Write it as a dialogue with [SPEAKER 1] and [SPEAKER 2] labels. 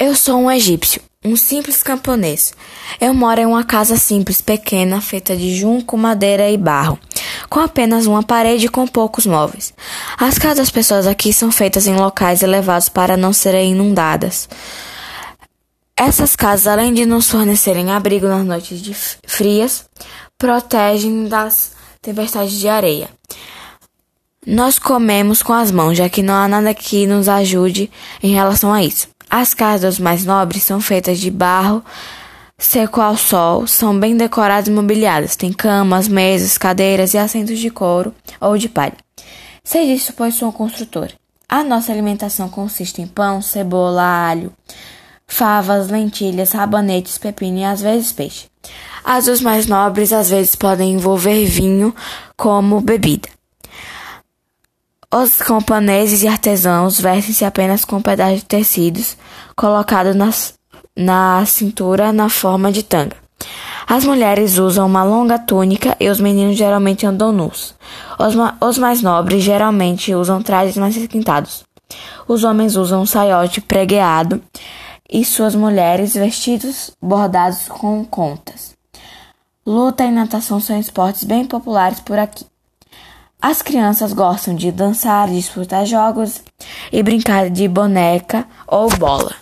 [SPEAKER 1] Eu sou um egípcio, um simples camponês. Eu moro em uma casa simples, pequena, feita de junco, madeira e barro, com apenas uma parede e com poucos móveis. As casas das pessoas aqui são feitas em locais elevados para não serem inundadas. Essas casas, além de nos fornecerem abrigo nas noites frias, protegem das tempestades de areia. Nós comemos com as mãos, já que não há nada que nos ajude em relação a isso. As casas mais nobres são feitas de barro seco ao sol, são bem decoradas e mobiliadas. Tem camas, mesas, cadeiras e assentos de couro ou de palha. Sei disso, pois sou um construtor. A nossa alimentação consiste em pão, cebola, alho, favas, lentilhas, rabanetes, pepino e às vezes peixe. As dos mais nobres às vezes podem envolver vinho como bebida. Os camponeses e artesãos vestem-se apenas com pedaços de tecidos colocados nas, na cintura na forma de tanga. As mulheres usam uma longa túnica e os meninos geralmente andam nus. Os, os mais nobres geralmente usam trajes mais requintados. Os homens usam um saiote pregueado e suas mulheres vestidos bordados com contas. Luta e natação são esportes bem populares por aqui. As crianças gostam de dançar, disputar jogos e brincar de boneca ou bola.